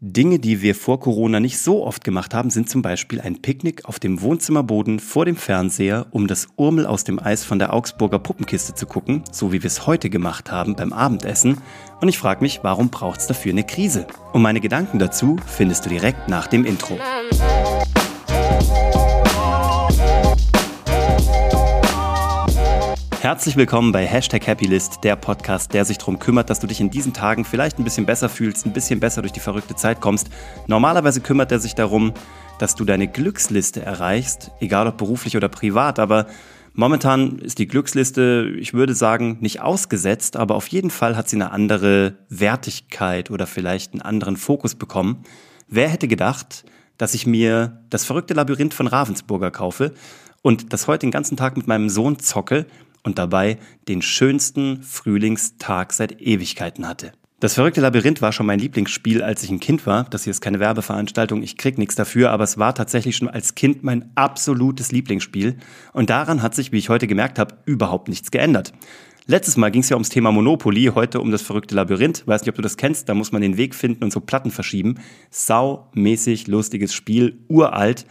Dinge, die wir vor Corona nicht so oft gemacht haben, sind zum Beispiel ein Picknick auf dem Wohnzimmerboden vor dem Fernseher, um das Urmel aus dem Eis von der Augsburger Puppenkiste zu gucken, so wie wir es heute gemacht haben beim Abendessen. Und ich frage mich, warum braucht es dafür eine Krise? Und meine Gedanken dazu findest du direkt nach dem Intro. Herzlich willkommen bei Hashtag Happylist, der Podcast, der sich darum kümmert, dass du dich in diesen Tagen vielleicht ein bisschen besser fühlst, ein bisschen besser durch die verrückte Zeit kommst. Normalerweise kümmert er sich darum, dass du deine Glücksliste erreichst, egal ob beruflich oder privat, aber momentan ist die Glücksliste, ich würde sagen, nicht ausgesetzt, aber auf jeden Fall hat sie eine andere Wertigkeit oder vielleicht einen anderen Fokus bekommen. Wer hätte gedacht, dass ich mir das verrückte Labyrinth von Ravensburger kaufe und das heute den ganzen Tag mit meinem Sohn zocke und dabei den schönsten Frühlingstag seit Ewigkeiten hatte. Das verrückte Labyrinth war schon mein Lieblingsspiel, als ich ein Kind war. Das hier ist keine Werbeveranstaltung, ich krieg nichts dafür, aber es war tatsächlich schon als Kind mein absolutes Lieblingsspiel. Und daran hat sich, wie ich heute gemerkt habe, überhaupt nichts geändert. Letztes Mal ging es ja ums Thema Monopoly, heute um das verrückte Labyrinth. Weiß nicht, ob du das kennst, da muss man den Weg finden und so Platten verschieben. Saumäßig lustiges Spiel, uralt.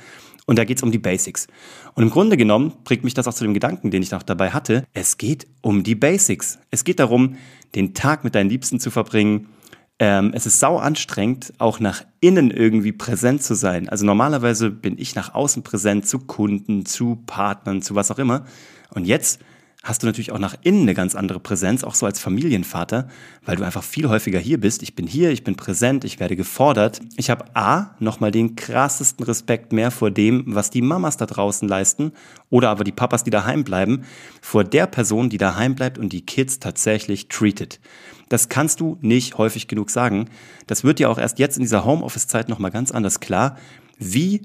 Und da geht es um die Basics. Und im Grunde genommen bringt mich das auch zu dem Gedanken, den ich noch dabei hatte. Es geht um die Basics. Es geht darum, den Tag mit deinen Liebsten zu verbringen. Ähm, es ist sau anstrengend, auch nach innen irgendwie präsent zu sein. Also normalerweise bin ich nach außen präsent zu Kunden, zu Partnern, zu was auch immer. Und jetzt hast du natürlich auch nach innen eine ganz andere Präsenz, auch so als Familienvater, weil du einfach viel häufiger hier bist. Ich bin hier, ich bin präsent, ich werde gefordert. Ich habe A, nochmal den krassesten Respekt mehr vor dem, was die Mamas da draußen leisten oder aber die Papas, die daheim bleiben, vor der Person, die daheim bleibt und die Kids tatsächlich treated. Das kannst du nicht häufig genug sagen. Das wird dir auch erst jetzt in dieser Homeoffice-Zeit nochmal ganz anders klar, wie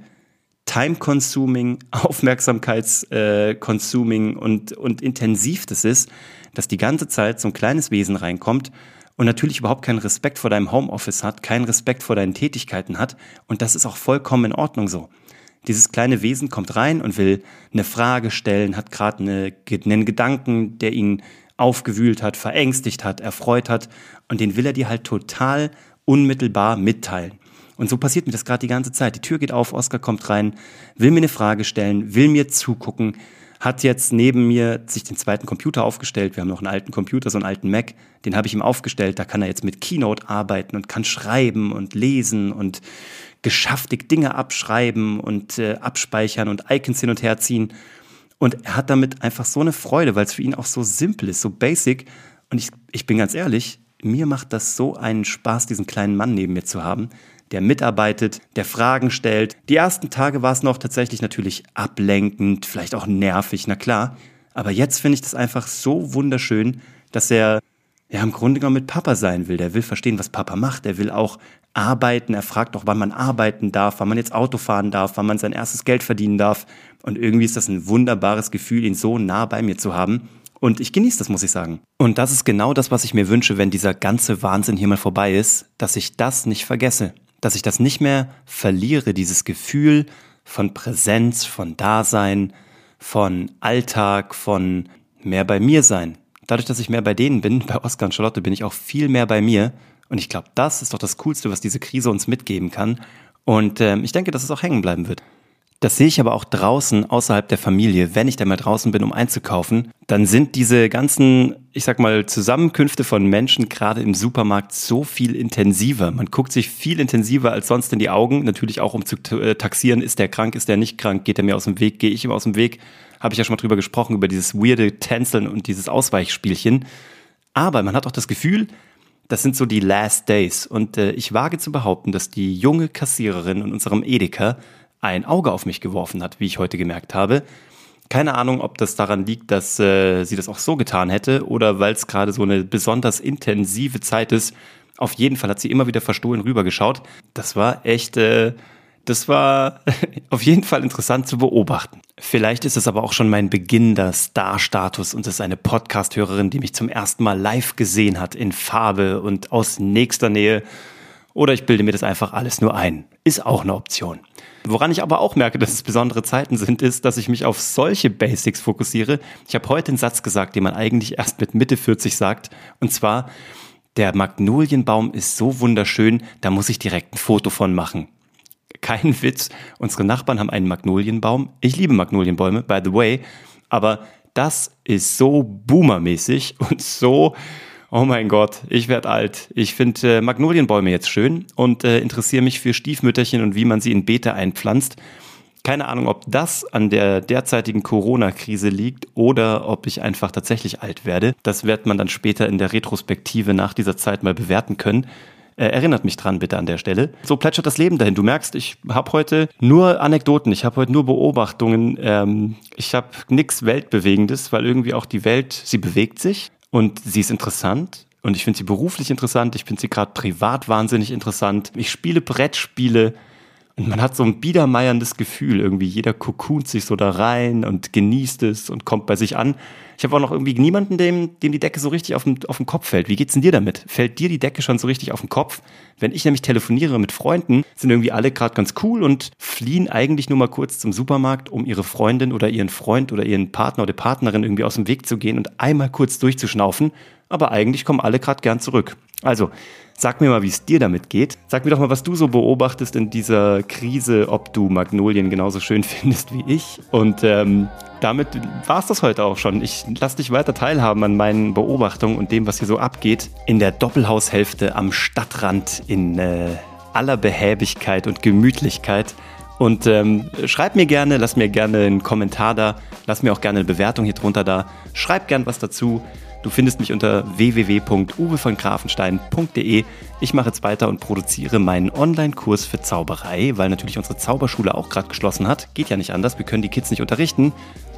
time-consuming, aufmerksamkeits-consuming und, und intensiv das ist, dass die ganze Zeit so ein kleines Wesen reinkommt und natürlich überhaupt keinen Respekt vor deinem Homeoffice hat, keinen Respekt vor deinen Tätigkeiten hat und das ist auch vollkommen in Ordnung so. Dieses kleine Wesen kommt rein und will eine Frage stellen, hat gerade eine, einen Gedanken, der ihn aufgewühlt hat, verängstigt hat, erfreut hat und den will er dir halt total unmittelbar mitteilen. Und so passiert mir das gerade die ganze Zeit. Die Tür geht auf, Oskar kommt rein, will mir eine Frage stellen, will mir zugucken, hat jetzt neben mir sich den zweiten Computer aufgestellt. Wir haben noch einen alten Computer, so einen alten Mac. Den habe ich ihm aufgestellt. Da kann er jetzt mit Keynote arbeiten und kann schreiben und lesen und geschäftig Dinge abschreiben und äh, abspeichern und Icons hin und her ziehen. Und er hat damit einfach so eine Freude, weil es für ihn auch so simpel ist, so basic. Und ich, ich bin ganz ehrlich, mir macht das so einen Spaß, diesen kleinen Mann neben mir zu haben, der mitarbeitet, der Fragen stellt. Die ersten Tage war es noch tatsächlich natürlich ablenkend, vielleicht auch nervig, na klar. Aber jetzt finde ich das einfach so wunderschön, dass er ja im Grunde genommen mit Papa sein will. Der will verstehen, was Papa macht. Er will auch arbeiten. Er fragt auch, wann man arbeiten darf, wann man jetzt Auto fahren darf, wann man sein erstes Geld verdienen darf. Und irgendwie ist das ein wunderbares Gefühl, ihn so nah bei mir zu haben. Und ich genieße das, muss ich sagen. Und das ist genau das, was ich mir wünsche, wenn dieser ganze Wahnsinn hier mal vorbei ist, dass ich das nicht vergesse dass ich das nicht mehr verliere, dieses Gefühl von Präsenz, von Dasein, von Alltag, von mehr bei mir sein. Dadurch, dass ich mehr bei denen bin, bei Oskar und Charlotte, bin ich auch viel mehr bei mir. Und ich glaube, das ist doch das Coolste, was diese Krise uns mitgeben kann. Und äh, ich denke, dass es auch hängen bleiben wird. Das sehe ich aber auch draußen außerhalb der Familie. Wenn ich da mal draußen bin, um einzukaufen, dann sind diese ganzen, ich sag mal, Zusammenkünfte von Menschen gerade im Supermarkt so viel intensiver. Man guckt sich viel intensiver als sonst in die Augen. Natürlich auch, um zu äh, taxieren, ist der krank, ist der nicht krank, geht er mir aus dem Weg, gehe ich ihm aus dem Weg. Habe ich ja schon mal drüber gesprochen, über dieses weirde Tänzeln und dieses Ausweichspielchen. Aber man hat auch das Gefühl, das sind so die Last Days. Und äh, ich wage zu behaupten, dass die junge Kassiererin in unserem Edeka ein Auge auf mich geworfen hat, wie ich heute gemerkt habe. Keine Ahnung, ob das daran liegt, dass äh, sie das auch so getan hätte oder weil es gerade so eine besonders intensive Zeit ist. Auf jeden Fall hat sie immer wieder verstohlen rübergeschaut. Das war echt, äh, das war auf jeden Fall interessant zu beobachten. Vielleicht ist es aber auch schon mein Beginn der Star-Status und es ist eine Podcast-Hörerin, die mich zum ersten Mal live gesehen hat in Farbe und aus nächster Nähe. Oder ich bilde mir das einfach alles nur ein. Ist auch eine Option. Woran ich aber auch merke, dass es besondere Zeiten sind, ist, dass ich mich auf solche Basics fokussiere. Ich habe heute einen Satz gesagt, den man eigentlich erst mit Mitte 40 sagt. Und zwar, Der Magnolienbaum ist so wunderschön, da muss ich direkt ein Foto von machen. Kein Witz, unsere Nachbarn haben einen Magnolienbaum. Ich liebe Magnolienbäume, by the way, aber das ist so boomermäßig und so, oh mein Gott, ich werde alt. Ich finde äh, Magnolienbäume jetzt schön und äh, interessiere mich für Stiefmütterchen und wie man sie in Beete einpflanzt. Keine Ahnung, ob das an der derzeitigen Corona-Krise liegt oder ob ich einfach tatsächlich alt werde. Das wird man dann später in der Retrospektive nach dieser Zeit mal bewerten können. Äh, erinnert mich dran bitte an der Stelle. So plätschert das Leben dahin. Du merkst, ich habe heute nur Anekdoten, ich habe heute nur Beobachtungen. Ähm, ich habe nichts Weltbewegendes, weil irgendwie auch die Welt, sie bewegt sich und sie ist interessant. Und ich finde sie beruflich interessant, ich finde sie gerade privat wahnsinnig interessant. Ich spiele Brettspiele, man hat so ein biedermeierndes Gefühl, irgendwie jeder kokunt sich so da rein und genießt es und kommt bei sich an. Ich habe auch noch irgendwie niemanden, dem, dem die Decke so richtig auf den, auf den Kopf fällt. Wie geht's denn dir damit? Fällt dir die Decke schon so richtig auf den Kopf? Wenn ich nämlich telefoniere mit Freunden, sind irgendwie alle gerade ganz cool und fliehen eigentlich nur mal kurz zum Supermarkt, um ihre Freundin oder ihren Freund oder ihren Partner oder Partnerin irgendwie aus dem Weg zu gehen und einmal kurz durchzuschnaufen. Aber eigentlich kommen alle gerade gern zurück. Also, Sag mir mal, wie es dir damit geht. Sag mir doch mal, was du so beobachtest in dieser Krise, ob du Magnolien genauso schön findest wie ich. Und ähm, damit war es das heute auch schon. Ich lasse dich weiter teilhaben an meinen Beobachtungen und dem, was hier so abgeht. In der Doppelhaushälfte am Stadtrand in äh, aller Behäbigkeit und Gemütlichkeit. Und ähm, schreib mir gerne, lass mir gerne einen Kommentar da, lass mir auch gerne eine Bewertung hier drunter da. Schreib gern was dazu. Du findest mich unter www.uwevongrafenstein.de. Ich mache jetzt weiter und produziere meinen Online-Kurs für Zauberei, weil natürlich unsere Zauberschule auch gerade geschlossen hat. Geht ja nicht anders, wir können die Kids nicht unterrichten.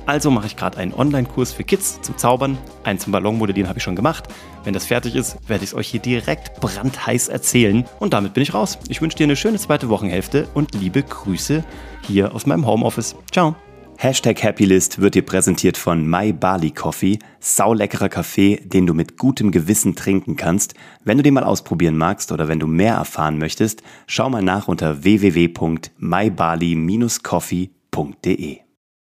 Also mache ich gerade einen Online-Kurs für Kids zum Zaubern. Einen zum Ballonmodellieren habe ich schon gemacht. Wenn das fertig ist, werde ich es euch hier direkt brandheiß erzählen. Und damit bin ich raus. Ich wünsche dir eine schöne zweite Wochenhälfte und liebe Grüße hier aus meinem Homeoffice. Ciao. Hashtag Happylist wird dir präsentiert von My Bali Coffee, sauleckerer Kaffee, den du mit gutem Gewissen trinken kannst. Wenn du den mal ausprobieren magst oder wenn du mehr erfahren möchtest, schau mal nach unter www.mybali-coffee.de.